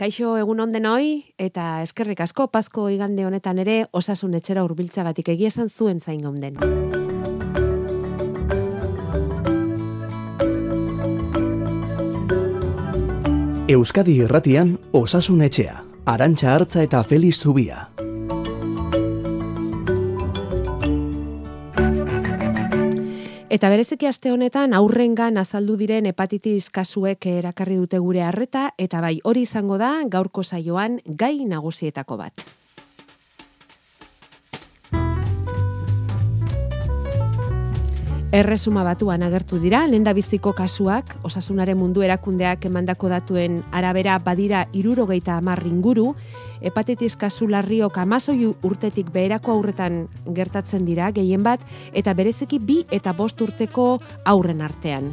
Kaixo egun onden hoi, eta eskerrik asko pazko igande honetan ere osasun etxera urbiltzagatik egia esan zuen zain gaunden. Euskadi irratian osasun etxea, arantxa hartza eta feliz zubia. Eta bereziki aste honetan aurrengan azaldu diren hepatitis kasuek erakarri dute gure harreta eta bai hori izango da gaurko saioan gai nagusietako bat. Erresuma batuan agertu dira, lenda biziko kasuak, osasunaren mundu erakundeak emandako datuen arabera badira irurogeita amar inguru, hepatitis kasu larriok amazoi urtetik beherako aurretan gertatzen dira, gehien bat, eta berezeki bi eta bost urteko aurren artean.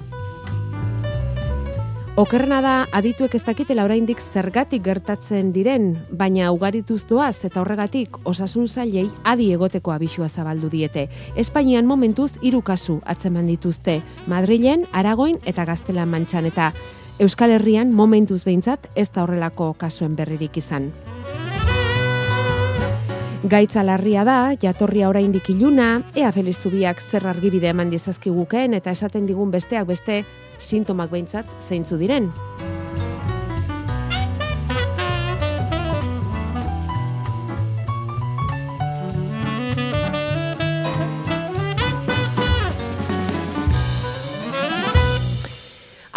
Okerrena da adituek ez dakitela oraindik zergatik gertatzen diren, baina ugarituz doaz eta horregatik osasun zailei adi egoteko abisua zabaldu diete. Espainian momentuz hiru kasu atzeman dituzte, Madrilen, Aragoin eta Gaztelan mantxan eta Euskal Herrian momentuz behintzat ez da horrelako kasuen berririk izan. Gaitza larria da, jatorria oraindik iluna, ea Feliz Zubiak zer argibide eman dizazkigukeen eta esaten digun besteak beste sintomak behintzat zeintzu diren.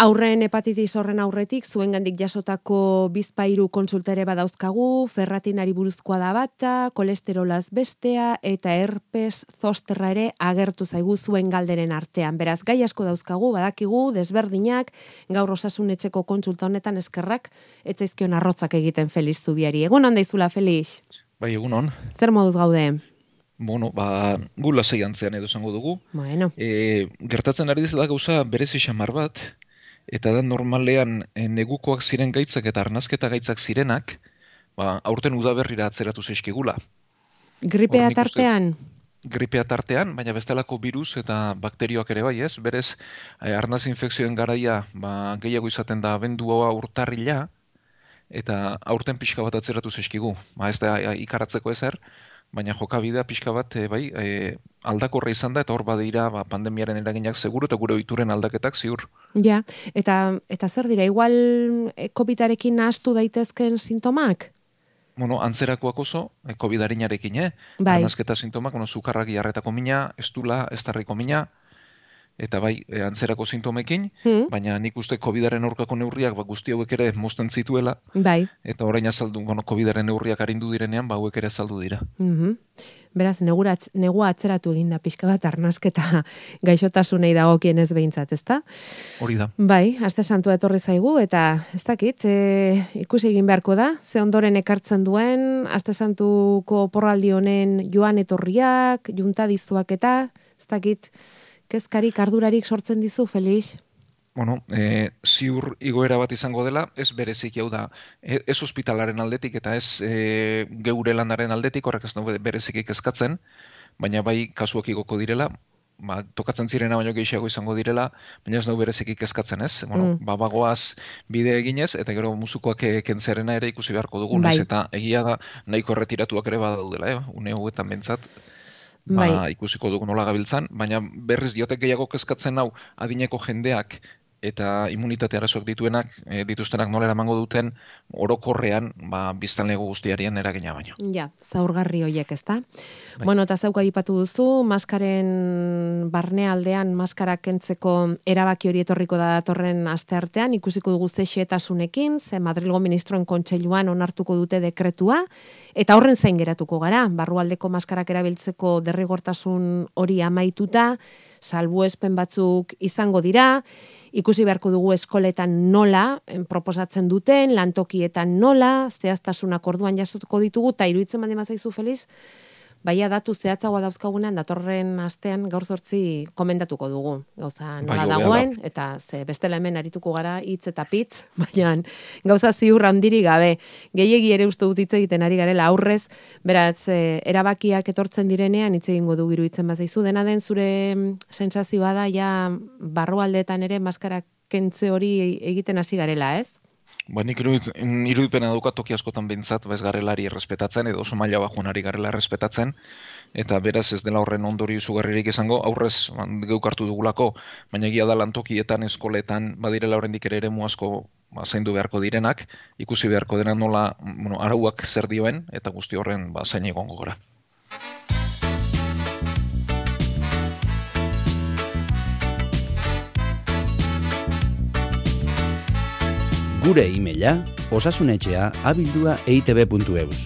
Aurren hepatitis horren aurretik, zuen gandik jasotako bizpairu konsultere badauzkagu, ferratinari buruzkoa da bata, kolesterolaz bestea, eta herpes zosterra ere agertu zaigu zuen galderen artean. Beraz, gai asko dauzkagu, badakigu, desberdinak, gaur osasun etxeko konsulta honetan eskerrak, etzaizkion arrotzak egiten Feliz Zubiari. Egun handa izula, Feliz? Bai, egun hon. Zer moduz gaude? Bueno, ba, gu lasai antzean edo zango dugu. Bueno. E, gertatzen ari dizela gauza berezi xamar bat, eta da normalean e, negukoak ziren gaitzak eta arnazketa gaitzak zirenak, ba, aurten udaberrira atzeratu zaizkigula. Gripea uste- tartean? Gripea tartean, baina bestelako virus eta bakterioak ere bai, ez? Berez, e, arnaz infekzioen garaia ba, gehiago izaten da abendua urtarrila, eta aurten pixka bat atzeratu zaizkigu. Ba, ez da e, ikaratzeko ezer, baina jokabidea pixka bat e, bai, e, aldakorra izan da, eta hor badira ba, pandemiaren eraginak seguru eta gure ohituren aldaketak ziur. Ja, eta, eta zer dira, igual eh, COVID-arekin nahastu daitezken sintomak? Bueno, antzerakoak oso, e, COVID-arinarekin, eh? Bai, Arnazketa sintomak, bueno, zukarrak jarretako mina, estula, estarriko mina, eta bai, e, antzerako sintomekin, Hmm, baina nik uste COVID-aren aurkako neurriak ba, guzti hauek ere mozten zituela, bai. eta orain azaldu, bueno, COVID-aren neurriak arindu direnean, ba, hauek ere azaldu dira. Mhm. Beraz, negura, atz- negua atzeratu eginda pixka bat arnazketa gaixotasunei dagokien ez behintzat, ezta? Hori da. Bai, aste santua etorri zaigu, eta ez dakit, e, ikusi egin beharko da, ze ondoren ekartzen duen, aste santuko porraldi honen joan etorriak, juntadizuak eta, ez dakit, kezkarik ardurarik sortzen dizu, Felix? Bueno, e, ziur igoera bat izango dela, ez berezik hau da, e, ez ospitalaren aldetik eta ez e, geure lanaren aldetik, horrek ez du berezik kezkatzen, baina bai kasuak igoko direla, ba, tokatzen zirena baino gehiago izango direla, baina ez du berezik kezkatzen, ez? Bueno, Mm. ba, bagoaz bide eginez, eta gero musukoak e, kentzerena ere ikusi beharko dugu, Bai. eta egia da nahiko erretiratuak ere badaudela, eh? une hauetan bentsat, ba, Bai. ikusiko dugu nola gabiltzan, baina berriz diotek gehiago kezkatzen hau adineko jendeak eta immunitate arazoak dituenak, e, dituztenak nola eramango duten orokorrean ba, biztanlego guztiarien eragina baino. Ja, zaurgarri hoiek, ezta? Bai. Bueno, eta zauka aipatu duzu, maskaren barnealdean maskara kentzeko erabaki hori etorriko da datorren asteartean, ikusiko dugu ze xehetasunekin, ze Madrilgo ministroen kontseiluan onartuko dute dekretua, eta horren zain geratuko gara, barrualdeko maskarak erabiltzeko derrigortasun hori amaituta, salbuespen batzuk izango dira, ikusi beharko dugu eskoletan nola proposatzen duten, lantokietan nola, zehaztasunak orduan jasotuko ditugu, eta iruditzen baldin bazaizu Feliz, baia datu zehatzagoa dauzkagunean datorren astean gaur zortzi komendatuko dugu. Gauza Bai, nola da. dagoen, eta ze bestela hemen arituko gara hitz eta pitz, baina gauza ziur handiri gabe. Gehiegi ere uste dut hitz egiten ari garela aurrez, beraz, eh, erabakiak etortzen direnean hitz egingo du iruditzen bazaizu dena den zure mm, sentsazioa da ja barrualdeetan ere maskara kentze hori egiten hasi garela, ez? Ba, nik irudipena daukat toki askotan bintzat, bez garelari errespetatzen, edo oso maila bajuanari garela errespetatzen, eta beraz ez dela horren ondori izugarririk izango, aurrez ban, geukartu dugulako, baina egia da lantokietan, eskoletan, badirela horrendik ere ere muasko ba, zaindu beharko direnak, ikusi beharko dena nola bueno, arauak zer dioen, eta guzti horren ba, zain egongo gora. Gure e-maila osasunetxea abildua eitb.eus.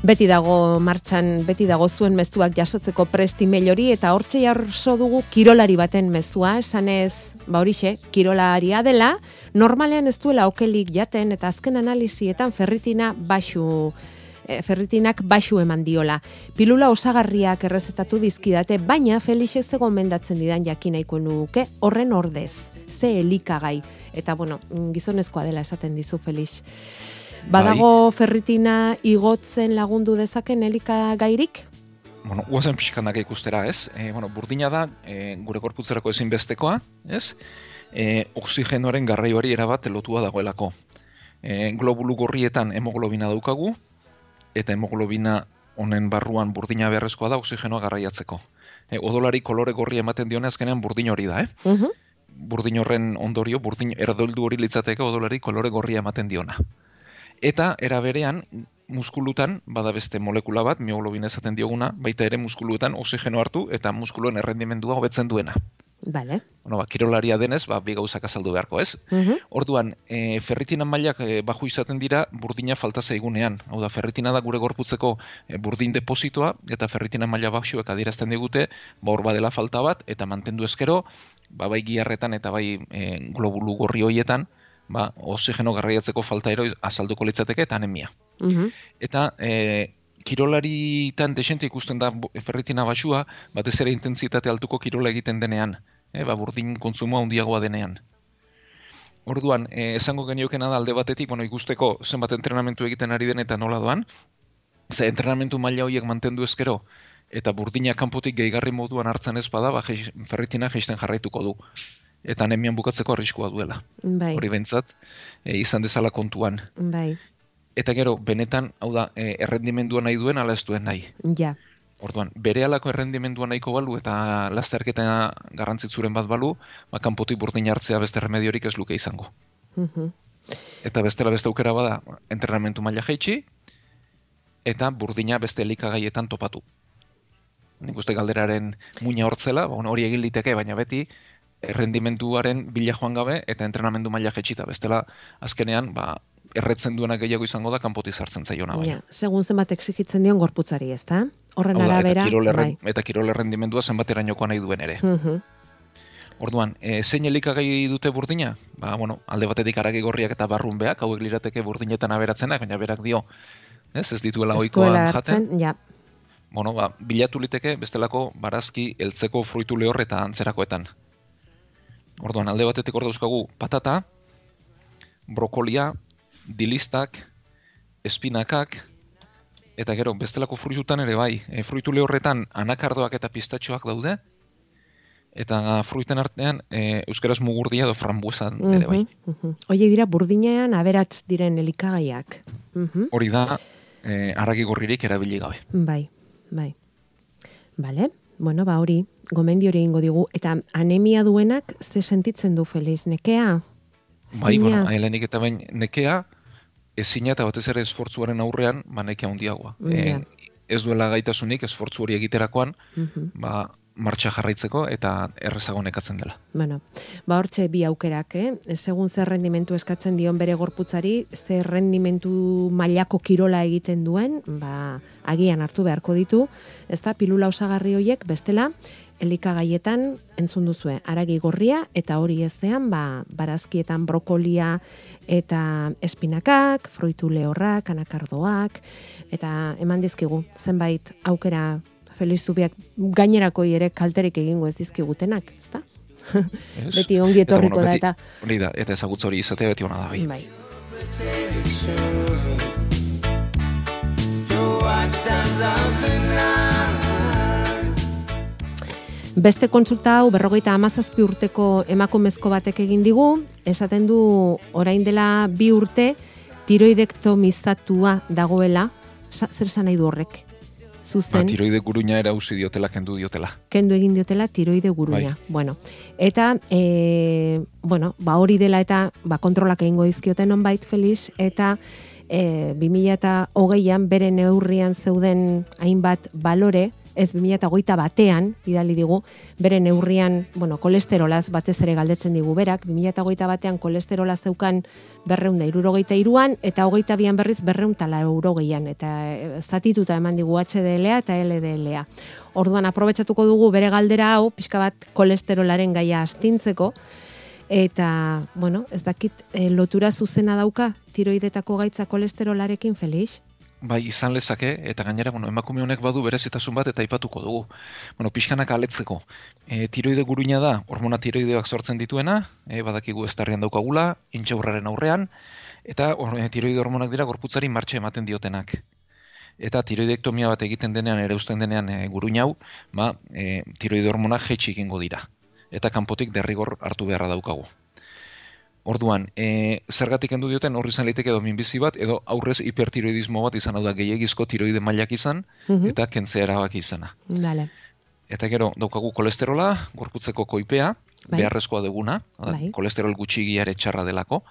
Beti dago martxan, beti dago zuen mezuak jasotzeko presti hori eta hortxe jarso dugu kirolari baten mezua, esanez, ba horixe, kirolaria dela, normalean ez duela okelik jaten eta azken analizietan ferritina baxu e, ferritinak baxu eman diola. Pilula osagarriak errezetatu dizkidate, baina Felix ez gomendatzen didan jakinaiko nuke horren ordez, ze elikagai eta bueno, gizonezkoa dela esaten dizu Felix. Badago bai. ferritina igotzen lagundu dezaken elika gairik? Bueno, guazen pixkanak ikustera, ez? E, bueno, burdina da, e, gure korputzerako ezinbestekoa, ez? E, oxigenoaren garraioari erabat lotua dagoelako. E, globulu gorrietan hemoglobina daukagu, eta hemoglobina honen barruan burdina beharrezkoa da oxigenoa garraiatzeko. E, odolari kolore gorri ematen dione azkenean burdin hori da, eh? Uh burdin horren ondorio, burdin erdoldu hori litzateke odolari kolore gorria ematen diona. Eta, era berean, muskulutan, bada beste molekula bat, mioglobina esaten dioguna, baita ere muskuluetan oxigeno hartu eta muskuluen errendimendua hobetzen duena. Vale. Bueno, ba, kirolaria denez, ba, bi gauzak azaldu beharko, ez? Uh Orduan, e, ferritina mailak e, baju izaten dira burdina falta zaigunean. Hau da, ferritina da gure gorputzeko e, burdin depositoa, eta ferritina maila baxuek adierazten digute, ba, hor badela falta bat, eta mantendu ezkero, ba, bai giarretan eta bai e, globulu gorri hoietan, ba, oxigeno garraiatzeko falta ero azalduko litzateke eta anemia. Uh Eta e, kirolaritan desente ikusten da ferritina basua, batez ere intentsitate altuko kirola egiten denean, e, ba, burdin kontsumoa handiagoa denean. Orduan, e, esango geniokena da alde batetik, bueno, ikusteko zenbat entrenamentu egiten ari den eta nola doan, ze entrenamentu maila horiek mantendu ezkero, eta burdina kanpotik gehigarri moduan hartzen ez bada, ba, ferritina geisten jarraituko du. Eta anemian bukatzeko arriskua duela. Bai. Hori bentsat, e, izan dezala kontuan. Bai. Eta gero, benetan, hau da, e, errendimendua nahi duen, ala ez duen nahi. Ja. Orduan, bere alako errendimendua nahiko balu eta lasterketa garrantzitzuren bat balu, ba, kanpotik burdin hartzea beste remediorik ez luke izango. Uh Eta bestela beste aukera bada, entrenamentu maila jaitsi, eta burdina beste elikagaietan topatu nik uste galderaren muina hortzela, ba, hori egin liteke, baina beti errendimenduaren bila joan gabe eta entrenamendu maila jetxita. Bestela, azkenean, ba, erretzen duena gehiago izango da kanpoti sartzen zaiona. Ja, segun zenbat exigitzen dion gorputzari, ez da? Horren arabera, eta kirol, erren, bai. eta kirol errendimendua zenbatera nahi duen ere. Uh Orduan, e, zein elikagai dute burdina? Ba, bueno, alde batetik aragi gorriak eta barrunbeak, hauek lirateke burdinetan aberatzenak, baina berak dio, ez, ez dituela oikoan jaten. Ja bueno, ba, bilatu liteke bestelako barazki heltzeko fruitu lehor eta antzerakoetan. Orduan, alde batetik hor dauzkagu patata, brokolia, dilistak, espinakak, eta gero, bestelako fruitutan ere bai, e, fruitu lehorretan anakardoak eta pistatxoak daude, eta fruiten artean e, euskaraz mugurdia edo frambuesan ere bai. Oie dira, burdinean aberatz diren elikagaiak. Hori da, e, aragi gorririk erabili gabe. Bai, Bai. Bale, bueno, ba hori, gomendi hori ingo digu. Eta anemia duenak ze sentitzen du Feliz, nekea? Bai, bueno, helenik eta bain, nekea, ezina eta batez ere esfortzuaren aurrean, ba nekea handiagoa. Yeah. E, ez duela gaitasunik esfortzu hori egiterakoan, uh ba, martxa jarraitzeko eta errezago nekatzen dela. Bueno, ba hortxe bi aukerak, eh? Segun zer rendimentu eskatzen dion bere gorputzari, zer rendimentu mailako kirola egiten duen, ba, agian hartu beharko ditu, ez da, pilula osagarri hoiek bestela, elikagaietan entzun duzue, aragi gorria, eta hori eztean, ba, barazkietan brokolia eta espinakak, fruitu lehorrak, anakardoak, eta eman dizkigu, zenbait aukera Feliz Zubiak gainerako ere kalterik egingo ez dizkigutenak, ezta? beti ongi etorriko da eta hori da eta ezagutza hori izatea beti ona da bai. bai. Beste kontsulta hau berrogeita amazazpi urteko emakumezko batek egin digu, esaten du orain dela bi urte tiroidektomizatua dagoela, zer esan nahi du horrek? Ba, Zuzen, tiroide guruña erauzi diotela, kendu diotela. kendu egin diotela tiroide guruña. Bueno, eta, e, bueno, ba hori dela eta ba, kontrolak egingo dizkioten onbait, Felix, eta e, 2008an bere neurrian zeuden hainbat balore, ez 2008 batean, bidali digu, bere neurrian, bueno, kolesterolaz batez ere galdetzen digu berak, 2008 batean kolesterola zeukan berreunda irurogeita iruan, eta hogeita bian berriz berreuntala eurogeian, eta e, zatituta eman digu HDLA eta LDLA. Orduan, aprobetsatuko dugu bere galdera hau, pixka bat kolesterolaren gaia astintzeko, eta, bueno, ez dakit, e, lotura zuzena dauka tiroidetako gaitza kolesterolarekin, Felix? Bai, izan lezake, eta gainera, bueno, emakume honek badu berezitasun bat eta aipatuko dugu. Bueno, pixkanak aletzeko. E, tiroide guruina da, hormona tiroideak sortzen dituena, e, badakigu estarrian daukagula, intxaurraren aurrean, eta hor- e, tiroide hormonak dira gorputzari martxe ematen diotenak. Eta tiroidektomia bat egiten denean, ere usten denean e, guruina hau, ba, e, tiroide hormonak jetxi egingo dira. Eta kanpotik derrigor hartu beharra daukagu. Orduan, e, zergatik kendu dioten horri izan liteke edo minbizi bat, edo aurrez hipertiroidismo bat izan hau da gehiagizko tiroide mailak izan, Mhm. eta kentzea erabaki izana. Dale. Eta gero, daukagu kolesterola, gorputzeko koipea, Bai. beharrezkoa duguna, da, Bai. kolesterol gutxigia ere txarra delako,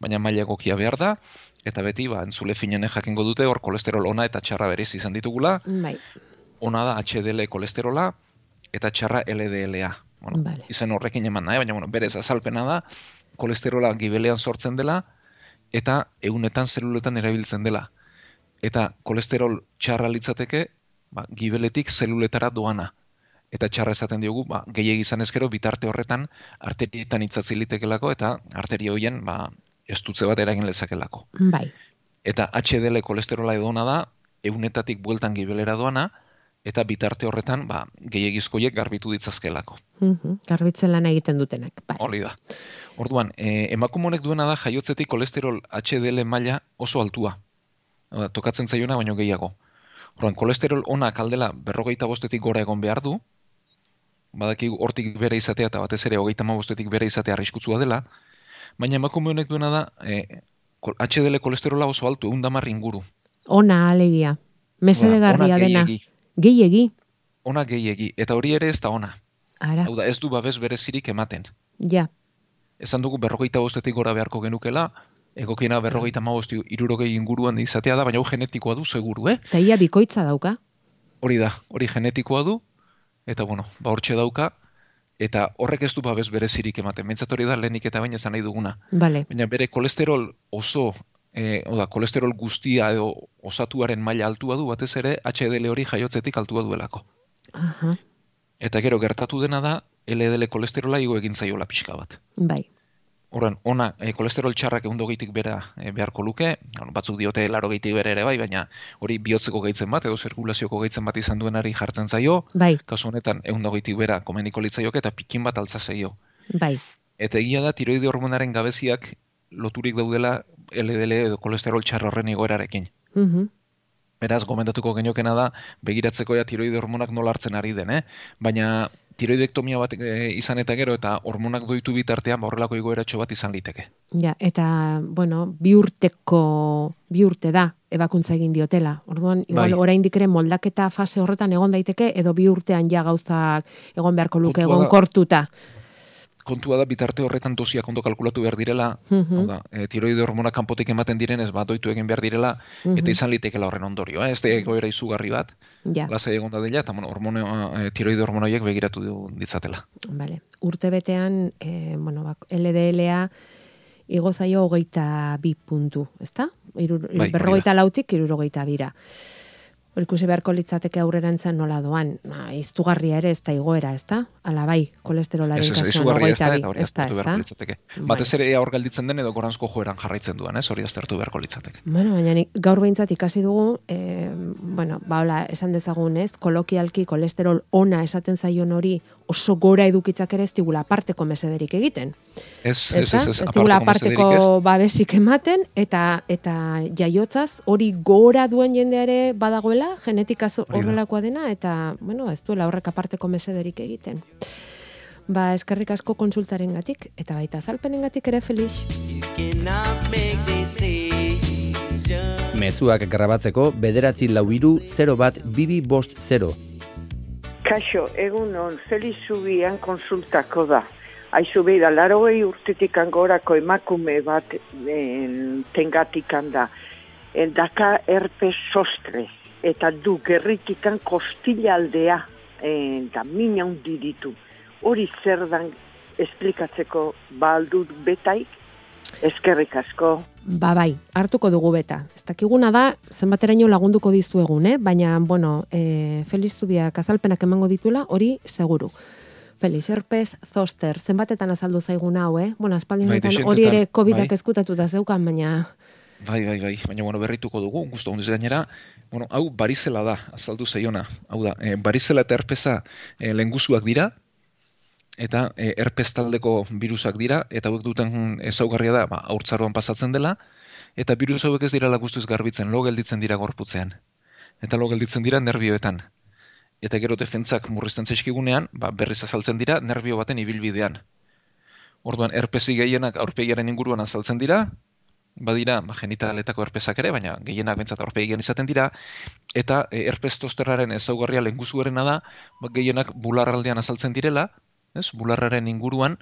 baina maila egokia behar da, eta beti, ba, entzule finene jakingo dute, hor kolesterol ona eta txarra berez izan ditugula, Bai, ona da HDL kolesterola, eta txarra LDLA. Bueno, Vale. izen horrekin eman nahi, baina bueno, berez azalpena da, kolesterola gibelean sortzen dela, eta eunetan zeluletan erabiltzen dela. Eta kolesterol txarra litzateke, ba, gibeletik zeluletara doana. Eta txarra esaten diogu, ba, gehiegi izan ezkero, bitarte horretan arterietan itzatzi litekelako, eta arteria hoien, ba, estutze bat eragin lezakelako. bai. Eta HDL kolesterola edona da, eunetatik bueltan gibelera doana, eta bitarte horretan, ba, gehiagizkoiek garbitu ditzazkelako. Mhm, Garbitzen lan egiten dutenak. Bai. Hori da. Orduan, e, emakume honek duena da jaiotzetik kolesterol HDL maila oso altua. Hau Da, tokatzen zaiona baino gehiago. Orduan, kolesterol onak aldela berrogeita bostetik gora egon behar du, badaki hortik bere izatea eta batez ere hogeita bostetik bere izatea arriskutsua dela, baina emakume honek duena da e, kol- HDL kolesterola oso altu, egun inguru. Ona alegia. Mesedegarria Ona dena. gehiegi. Gehiegi. Ona gehiegi, eta hori ere ez da ona. Ara, Hau da, ez du babes berezirik ematen. ja. Esan dugu berrogeita bostetik gora beharko genukela, egokiena berrogeita mabosti irurogei inguruan izatea da, baina hau genetikoa du seguru, eh? Eta ia bikoitza dauka. Hori da, hori genetikoa du, eta bueno, ba hortxe dauka, eta horrek ez du babes berezirik ematen. Mentzat hori da lehenik eta baina esan nahi duguna. Bale. Baina bere kolesterol oso, e, oda, kolesterol guztia edo osatuaren maila altua du, batez ere HDL hori jaiotzetik altua duelako. Aha, Eta gero gertatu dena da, LDL kolesterola igo egin zaiola pixka bat. bai. Horren, ona, e, kolesterol txarrak egun dogeitik bera e, beharko luke, batzuk diote laro geitik bera ere bai, baina hori bihotzeko gaitzen bat, edo zirkulazioko gaitzen bat izan duenari jartzen zaio, Bai, kasu honetan egun dogeitik bera komeniko litzaioke eta pikin bat altza zaio. bai. Eta egia da, tiroide hormonaren gabeziak loturik daudela LDL edo kolesterol txarra horren igoerarekin. Mhm. Beraz, gomendatuko geniokena da, begiratzeko ja tiroide hormonak nola hartzen ari den, eh? Baina tiroidektomia bat e, izan eta gero eta hormonak doitu bitartean ba horrelako igoeratxo bat izan liteke. Ja, eta, bueno, bi urteko, bi urte da, ebakuntza egin diotela. Orduan, igual, Bai. oraindik ere moldaketa fase horretan egon daiteke, edo bi urtean ja gauzak egon beharko luke egon da- kortuta. Kontua da bitarte horretan dosiak ondo kalkulatu behar direla, Mhm. hau da, e, tiroide hormona kanpotik ematen direnez, bat doitu egin behar direla, Mhm. eta izan litekela horren ondorio, eh? ez da egoera izugarri bat, Ja, lasai egon dadila, eta bueno, hormone, e, tiroide hormona horiek begiratu du ditzatela. vale. Urte betean, e, bueno, bak, LDLA igo zaio hogeita bi puntu, ezta? Iru, Bai, hori berrogeita lautik irurogeita bira. Ikusi beharko litzateke aurrerantza nola doan. Na, iztugarria ere ez da igoera, ez da? Ala bai, kolesterolaren Ez, ez, kasuan izugarria ez da, eta hori aztertu beharko litzateke. Batez ere hor gelditzen den edo goranzko joeran jarraitzen duen, ez? hori aztertu beharko litzateke. Bueno, baina gaur behintzat ikasi dugu, e, bueno, ba, hola, esan dezagun, ez, kolokialki kolesterol ona esaten zaion hori oso gora edukitzak ere ez digula aparteko mesederik egiten. Ez, ez, ez, ez, ez digula aparteko babesik ematen, eta eta jaiotzaz hori gora duen jendea ere badagoela, genetika horrelakoa dena, eta, bueno, ez duela horrek aparteko mesederik egiten. Ba, eskerrik asko konsultaren gatik, eta baita zalpenen gatik ere felix. Mezuak grabatzeko bederatzi lau iru 0 bat bibi bost 0. Kaixo, egun on, Felix Zubian konsultako da. Aizu beira, laro urtetik angorako emakume bat en, tengatik da. En, daka erpe sostre, eta du gerritikan kostila da mina hundi ditu hori zer dan esplikatzeko baldut betaik, eskerrik asko. Ba bai, hartuko dugu beta. Ez dakiguna da, zenbateraino lagunduko dizu egun, eh? baina, bueno, e, Feliz Zubiak azalpenak emango dituela, hori seguru. Feliz, herpes, zoster, zenbatetan azaldu zaigun hau, eh? Bueno, espaldin bai, hori ere COVID-ak bai. eskutatu da zeukan, baina... Bai, bai, bai, baina, bueno, berrituko dugu, guztu hondiz gainera, bueno, hau barizela da, azaldu zaiona, hau da, e, barizela eta herpesa e, lenguzuak dira, eta e, herpes taldeko virusak dira eta hauek duten ezaugarria da ba aurtzaroan pasatzen dela eta virus hauek ez dira la guztiz garbitzen lo gelditzen dira gorputzean. Eta lo gelditzen dira nerbioetan. Eta gero defentsak murrizten zaizkigunean ba berriz azaltzen dira nerbio baten ibilbidean. Orduan herpesi gehienak aurpegiaren inguruan azaltzen dira badira ba genitaletako herpesak ere baina gehienak bentsat aurpegian izaten dira eta e, herpes tosterraren ezaugarria lenguzuerena da ba, gehienak bularraldean azaltzen direla ez? Bularraren inguruan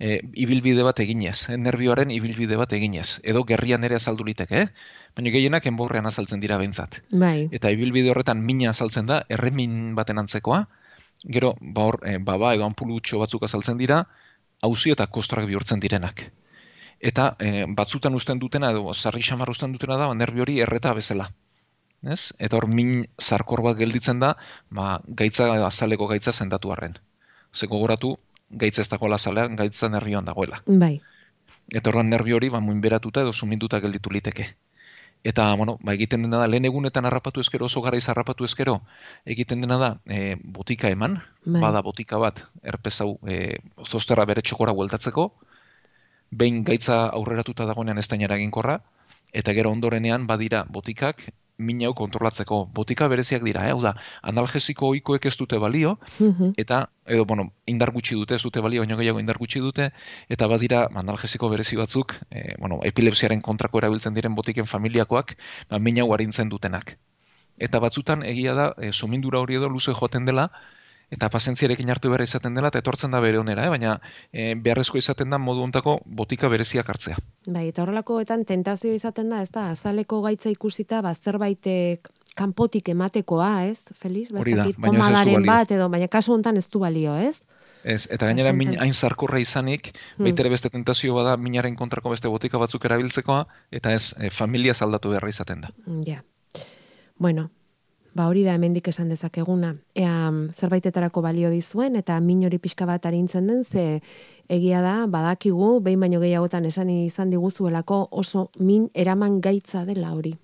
e, ibilbide bat eginez, e, nervioaren ibilbide bat eginez. Edo gerrian ere azaldu liteke, eh? Baina gehienak enborrean azaltzen dira behintzat. Bai. Eta ibilbide horretan mina azaltzen da, erremin baten antzekoa, gero, ba hor, e, baba edo anpulutxo batzuk azaltzen dira, hauzi eta kostrak bihurtzen direnak. Eta e, batzutan usten dutena, edo sarri xamar usten dutena da, nervio hori erreta bezala. Ez? Eta hor min zarkor bat gelditzen da, ba, gaitza azaleko gaitza zendatu arren ze gogoratu gaitza ez dagoela zalean, gaitza nervioan dagoela. Bai. Eta horren nervio hori, ba, muinberatuta edo suminduta gelditu liteke. Eta, bueno, ba, egiten dena da, lehen egunetan harrapatu ezkero, oso garaiz harrapatu ezkero, egiten dena da, e, botika eman, bai. bada botika bat, erpezau, e, zozterra bere txokora bueltatzeko, behin gaitza aurreratuta dagoenean ez eginkorra, eta gero ondorenean badira botikak min hau kontrolatzeko botika bereziak dira, eh? hau da, analgesiko ohikoek ez dute balio, mhm. eta, edo, bueno, indar gutxi dute, ez dute balio, baino gehiago indar gutxi dute, eta badira analgesiko berezi batzuk, e, bueno, epilepsiaren kontrako erabiltzen diren botiken familiakoak, ba, min hau harintzen dutenak. Eta batzutan, egia da, e, sumindura hori edo luze joaten dela, eta pasentziarekin hartu behar izaten dela, eta etortzen da bere onera, eh? baina e, beharrezko izaten da modu ontako botika bereziak hartzea. Bai, eta horrelakoetan tentazio izaten da, ez da, azaleko gaitza ikusita, ba, zerbait kanpotik ematekoa, ez, Feliz? Hori da, baina ez bat, edo, baina kasu hontan ez du balio, ez? Ez, eta gainera min, hain zarkorra izanik, hmm. baitere beste tentazio bada minaren kontrako beste botika batzuk erabiltzekoa, eta ez, e, familia saldatu beharra izaten da. Ja. Bueno, ba hori da hemendik esan dezakeguna. Ea zerbaitetarako balio dizuen eta min hori pixka bat arintzen den ze egia da badakigu behin baino gehiagotan esan izan diguzuelako oso min eraman gaitza dela hori.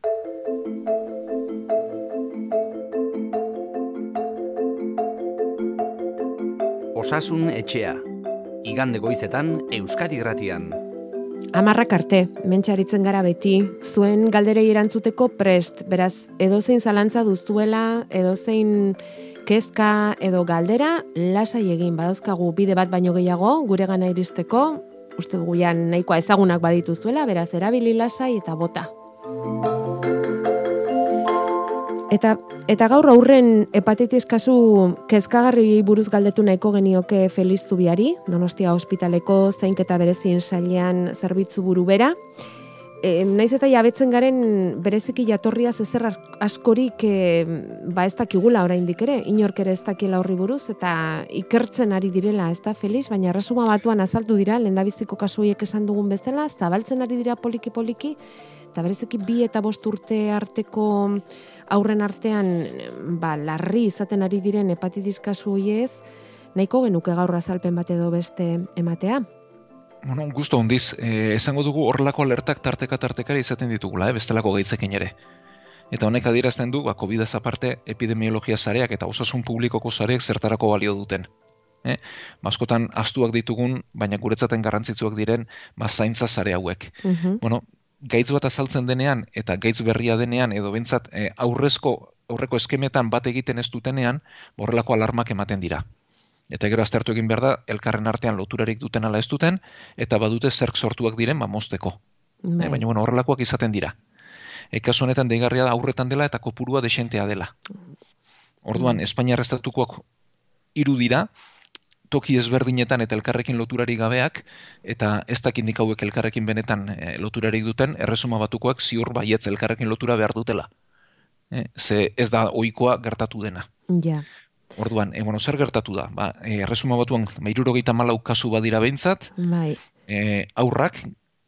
Osasun etxea. Igande goizetan Euskadi Gratian. Amarrak arte, mentxaritzen gara beti, zuen galderei erantzuteko prest, beraz, edozein zalantza duztuela, edozein kezka edo galdera, lasai egin badauzkagu bide bat baino gehiago, gure gana iristeko, uste dugu nahikoa ezagunak badituzuela, beraz, erabili lasai eta bota. Eta, eta gaur aurren hepatitis kasu kezkagarri buruz galdetu nahiko genioke Feliz Zubiari, Donostia Hospitaleko zainketa berezin sailean zerbitzu buru bera. E, naiz eta jabetzen garen bereziki jatorria zezer askorik e, ba ez dakigula oraindik ere, inork ere ez dakiela horri buruz, eta ikertzen ari direla, ez da, Feliz, baina resuma batuan azaltu dira, lendabiziko kasu esan dugun bezala, zabaltzen ari dira poliki-poliki, eta bereziki bi eta bost urte arteko aurren artean ba, larri izaten ari diren hepatitis kasu hoiez, nahiko genuke gaur azalpen bat edo beste ematea? Bueno, gusto hondiz, eh, esango dugu horrelako alertak tarteka tartekari izaten ditugula, eh, bestelako gaitzekin ere. Eta honek adierazten du, ba, COVID-ez aparte epidemiologia zareak eta osasun publikoko zareak zertarako balio duten. Eh? Maskotan astuak ditugun, baina guretzaten garrantzitsuak diren, ba, zaintza zare hauek. Mhm. Bueno, gaitz bat azaltzen denean, eta gaitz berria denean, edo bentsat eh, aurrezko, aurreko eskemetan bat egiten ez dutenean, horrelako alarmak ematen dira. Eta gero aztertu egin behar da, elkarren artean loturarik duten ala ez duten, eta badute zerk sortuak diren, ba, mozteko. Bai. Eh, baina, bueno, horrelakoak izaten dira. E, kasu honetan deigarria da aurretan dela eta kopurua desentea dela. Orduan, Espainiar estatukoak hiru dira, toki ezberdinetan eta elkarrekin loturari gabeak, eta ez dakit nik hauek elkarrekin benetan e, loturarik duten, erresuma batukoak ziur baietz elkarrekin lotura behar dutela. E, ze ez da ohikoa gertatu dena. Ja. Orduan, e, bueno, zer gertatu da? Ba, erresuma batuan, mairurogeita malau kasu badira behintzat, Bai. e, aurrak,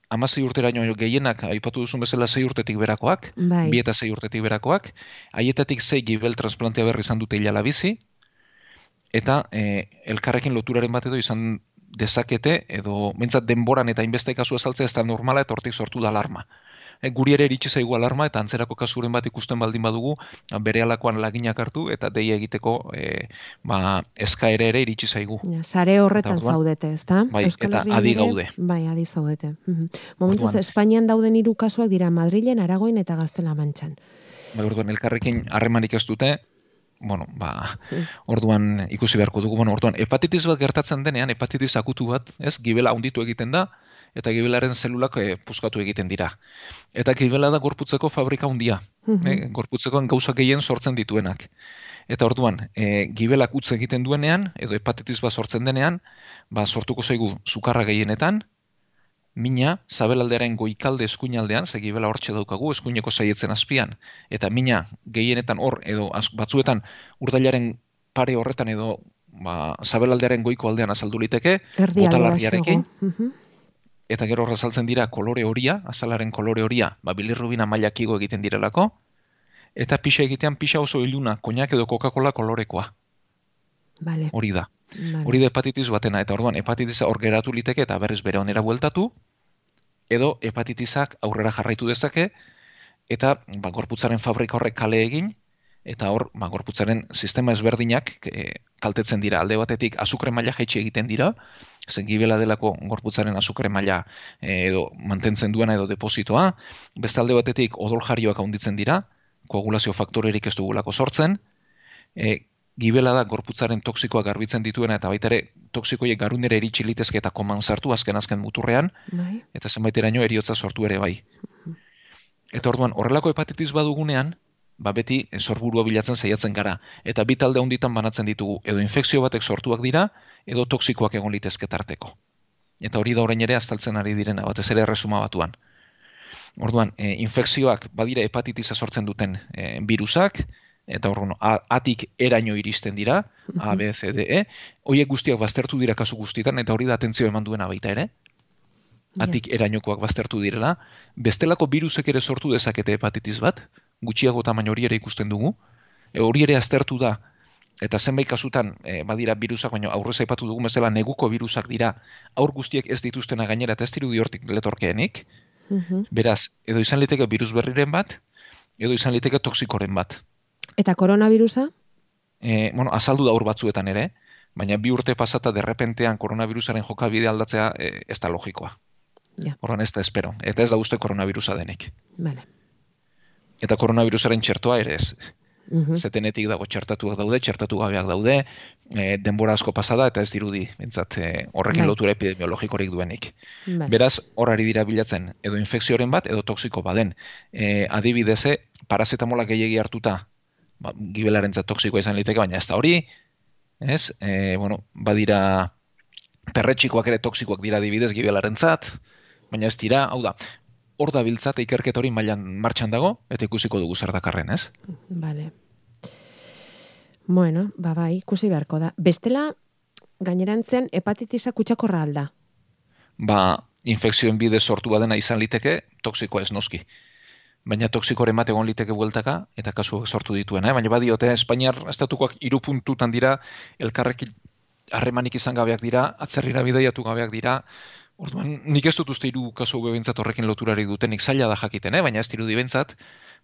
amasei urteraino gehienak, aipatu duzun bezala sei urtetik berakoak, Bai. bi eta sei urtetik berakoak, haietatik sei gibel transplantea berri izan dute hilala bizi, eta e, elkarrekin loturaren bat edo izan dezakete, edo bentsat denboran eta inbeste kasu azaltzea ez da normala eta hortik sortu da alarma. E, guri ere iritsi zaigu alarma eta antzerako kasuren bat ikusten baldin badugu, bere alakoan laginak hartu eta deia egiteko e, ba, eskaera ere iritsi zaigu. Ja, sare horretan Eta zaudete, ezta? Bai, Euskal eta adi gaude. Bai, adi zaudete. Mhm. Momentuz, Orduan- Espainian dauden hiru kasuak dira Madrilen, Aragoin eta Gaztela Mantxan. Bai, orduan elkarrekin harremanik ez dute, bueno, ba, Mm. orduan ikusi beharko dugu, bueno, orduan hepatitis bat gertatzen denean, hepatitis akutu bat, ez, gibela handitu egiten da, eta gibelaren zelulak e, puskatu egiten dira. Eta gibela da gorputzeko fabrika handia, Mhm. eh, gorputzekoan gauza gehien sortzen dituenak. Eta orduan, e, gibelak utz egiten duenean, edo hepatitis bat sortzen denean, ba, sortuko zaigu sukarra gehienetan, mina, zabelaldearen goikalde eskuinaldean, ze gibela hortxe daukagu, eskuineko saietzen azpian, eta mina gehienetan hor, edo az- batzuetan urdailaren pare horretan edo ba, zabelaldearen goiko aldean azaldu liteke, botalarriarekin, eta gero horra saltzen dira kolore horia, azalaren kolore horia, ba, bilirrubina mailak igo egiten direlako, eta pixa egitean pixa oso iluna, koinak edo Coca-Cola kolorekoa, Vale. hori da. Hori da hepatitis batena, eta orduan hepatitisa hor geratu liteke eta berriz bere onera bueltatu, edo hepatitisak aurrera jarraitu dezake, eta ba, gorputzaren fabrika horrek kale egin, eta hor ba, gorputzaren sistema ezberdinak e, kaltetzen dira. Alde batetik azukre maila jaitsi egiten dira, zen gibela delako gorputzaren azukre maila e, edo mantentzen duena edo depositoa, beste alde batetik odol jarioak dira, koagulazio faktorerik ez dugulako sortzen, e, gibela da gorputzaren toksikoak garbitzen dituena eta baita ere toksikoiek garunera eritsi litezke eta koman sartu azken azken muturrean Bai. eta zenbaiteraino eriotza sortu ere bai. Eta orduan horrelako hepatitis badugunean, ba beti eh, sorburua bilatzen saiatzen gara eta bi talde handitan banatzen ditugu edo infekzio batek sortuak dira edo toksikoak egon litezke tarteko. Eta hori da orain ere azaltzen ari direna batez ere erresuma batuan. Orduan, e, infekzioak badira hepatitisa sortzen duten e, virusak, eta A- atik eraino iristen dira, A, B, C, D, E, hoiek guztiak baztertu dira kasu guztietan, eta hori da atentzio eman duena baita ere, atik erainokoak baztertu direla, bestelako virusek ere sortu dezakete hepatitis bat, gutxiago tamaina hori ere ikusten dugu, e, hori ere aztertu da, eta zenbait kasutan e, badira virusak, baina aurrez aipatu dugu bezala neguko virusak dira, aur guztiek ez dituztena gainera eta ez dirudi hortik letorkeenik, beraz, edo izan liteke virus berriren bat, edo izan liteke toksikoren bat. Eta koronavirusa? E, bueno, azaldu da batzuetan ere, baina bi urte pasata derrepentean koronavirusaren jokabide aldatzea e, ez da logikoa. Ja. Horran ez da espero. Eta ez da uste koronavirusa denik. Vale. Eta koronavirusaren txertoa ere ez. Mhm. Zetenetik dago txertatuak daude, txertatu gabeak daude, e, denbora asko pasada eta ez dirudi, bentsat, e, horrekin Bai. lotura epidemiologikorik duenik. Vale. Beraz, hor ari dira bilatzen, edo infekzioren bat, edo toksiko baden. E, adibideze, parazetamola gehiegi hartuta, ba, gibelaren toksikoa izan liteke, baina ez da hori, ez? E, bueno, badira, perretxikoak ere toksikoak dira adibidez gibelaren baina ez dira, hau da, hor da biltzat ikerketa hori mailan martxan dago, eta ikusiko dugu zer dakarren, ez? Vale. Bueno, ba bai, ikusi beharko da. Bestela, gainerantzean hepatitisa kutsakorra alda. Ba, infekzioen bidez sortu badena izan liteke, toksikoa ez noski. Baina toksikoren bat egon liteke bueltaka, eta kasu sortu dituena. Eh? Baina badiote, Espainiar estatukoak hiru puntutan dira, elkarrekin harremanik izan gabeak dira, atzerrira bidaiatu gabeak dira, Orduan, nik ez dut uste hiru kasu bebentzat horrekin loturari dutenik zaila da jakiten, eh? baina ez dirudi bentzat,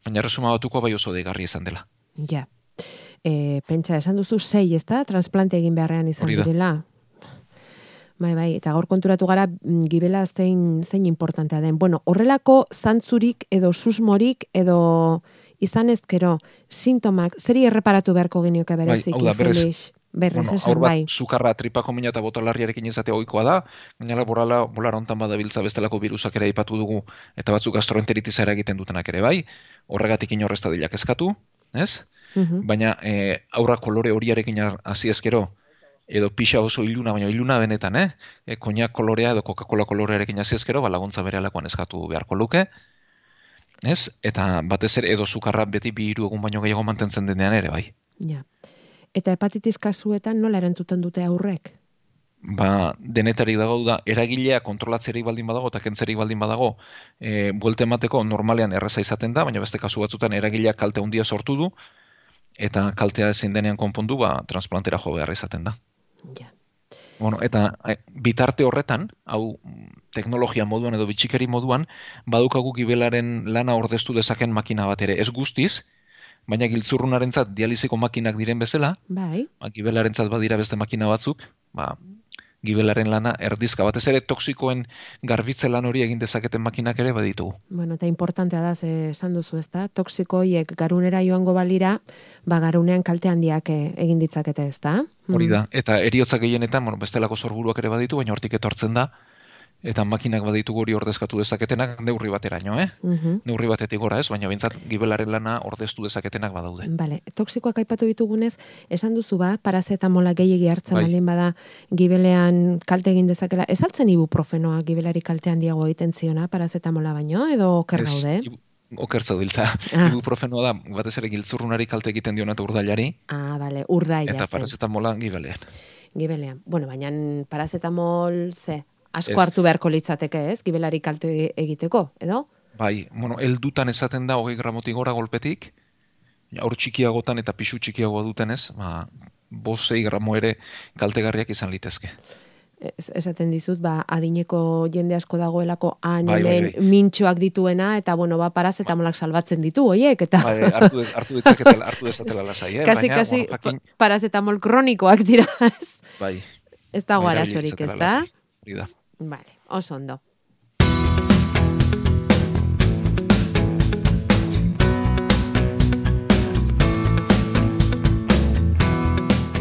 baina resuma batuko bai oso degarri izan dela. Ja. e, pentsa esan duzu sei, ez da? Transplante egin beharrean izan direla. Bai, bai, eta gaur konturatu gara mm, gibela zein, zein importantea den. Bueno, horrelako zantzurik edo susmorik edo izan ezkero sintomak, zeri erreparatu beharko genioke bereziki, Bai, berrez-? Berrez, bueno, esan, bai. sukarra tripako mina eta botalarriarekin izatea ohikoa da, gainera borala, bolar hontan badabiltza bestelako virusak ere aipatu dugu, eta batzuk gastroenteritisa eragiten dutenak ere bai, horregatik inorrez dadilak eskatu, ez? Mhm. Baina e, aurra kolore horiarekin hasi ezkero, edo pixa oso iluna, baina iluna benetan, eh? E, koinak kolorea edo Coca-Cola kolorearekin hasi ezkero, ba, laguntza bere alakoan eskatu beharko luke, ez? Eta batez ere edo sukarra beti bi hiru egun baino gehiago mantentzen denean ere bai. Ja. Eta hepatitis kasuetan nola erantzuten dute aurrek? ba, denetarik dago da, eragilea kontrolatzerik baldin badago eta kentzerik baldin badago, e, buelte emateko normalean erreza izaten da, baina beste kasu batzutan eragileak kalte handia sortu du, eta kaltea ezin denean konpondu, ba, transplantera jo behar izaten da. Ja. Bueno, eta e, bitarte horretan, hau teknologia moduan edo bitxikeri moduan, badukagu gibelaren lana ordeztu dezaken makina bat ere, ez guztiz, baina giltzurrunarentzat dializiko makinak diren bezala, Bai, ba, gibelarentzat badira beste makina batzuk, ba, gibelaren lana erdizka batez ere toxikoen garbitze lan hori egin dezaketen makinak ere baditugu. bueno, eta importantea da, ze esan duzu, ezta? Toxiko hiek garunera joango balira, ba garunean kalte handiak eh, egin ditzakete, ezta? Hori Mm. da, eta eriotzak gehienetan, bueno, bestelako sorburuak ere baditu, baina hortik etortzen da, eta makinak baditugu hori ordezkatu dezaketenak neurri bateraino, eh? Mhm. Neurri batetik gora ez, baina bintzat gibelaren lana ordeztu dezaketenak badaude. Bale, toxikoak aipatu ditugunez, esan duzu ba, parazetamola gehiegi hartzen Bai. bada gibelean kalte egin dezakela. Ez altzen ibuprofenoa gibelari kalte handiago egiten ziona parazetamola baino, edo oker gaude? ibu- Oker zaudiltza. Ah. Ibuprofenoa da, batez ere giltzurrunari kalte egiten diona eta urdailari, Ah, bale, urdaia eta zen, parazetamola gibelean. gibelean. Bueno, baina parazetamol, ze, asko hartu beharko litzateke ez, gibelari kalte egiteko, edo? Bai, bueno, heldutan esaten da hogei gramotik gora golpetik, aur txikiagotan eta pisu txikiagoa dutenez, ba, bosei gramo ere kaltegarriak izan litezke. Ez- esaten dizut, ba, adineko jende asko dagoelako han Bai, bai, bai. mintxoak dituena, eta bueno, ba, parazetamolak salbatzen ditu, hoiek, eta Bai, hartu, de- hartu ditzaketela, hartu dezatela lasai, eh? kasi, Baina, kasi, bueno, jakin, pa- parazetamol kronikoak dira, ez, bai, ez dago bai, arazorik, ez da? Hori da. Vale, oso ondo.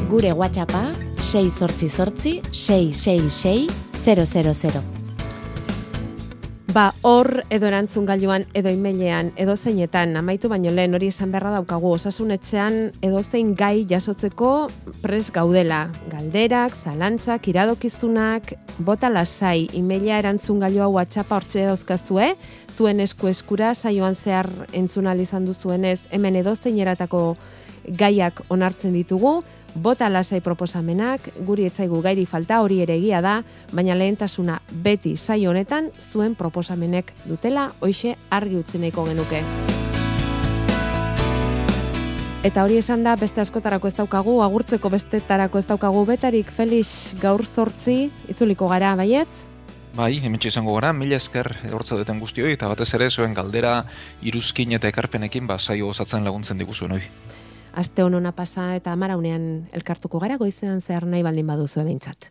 Gure WhatsAppa 688 666 000. Ba, hor edo erantzun gailuan, edo imailean, edo zeinetan, amaitu baino lehen hori esan beharra daukagu, osasunetxean edo zein gai jasotzeko pres gaudela. Galderak, zalantzak, iradokizunak, bota lasai, imaila erantzun gailua WhatsAppa hortxe dauzkazue, zuen esku eskura saioan zehar entzun izan duzuenez, hemen edo zein eratako gaiak onartzen ditugu, bota lasai proposamenak, guri etzaigu gairi falta hori ere egia da, baina lehentasuna beti saio honetan zuen proposamenek dutela, hoixe argi utzi nahiko genuke. Eta hori esan da beste askotarako ez daukagu, agurtzeko bestetarako ez daukagu betarik, Felix gaur zortzi, itzuliko gara, baietz? Bai, hementxe izango gara, mila esker hortza deten guztioi, eta batez ere zuen galdera, iruzkin eta ekarpenekin, ba, saio osatzen laguntzen diguzuen hoi. Aste honona pasa eta amaraunean elkartuko gara goizean zehar nahi baldin baduzu behintzat.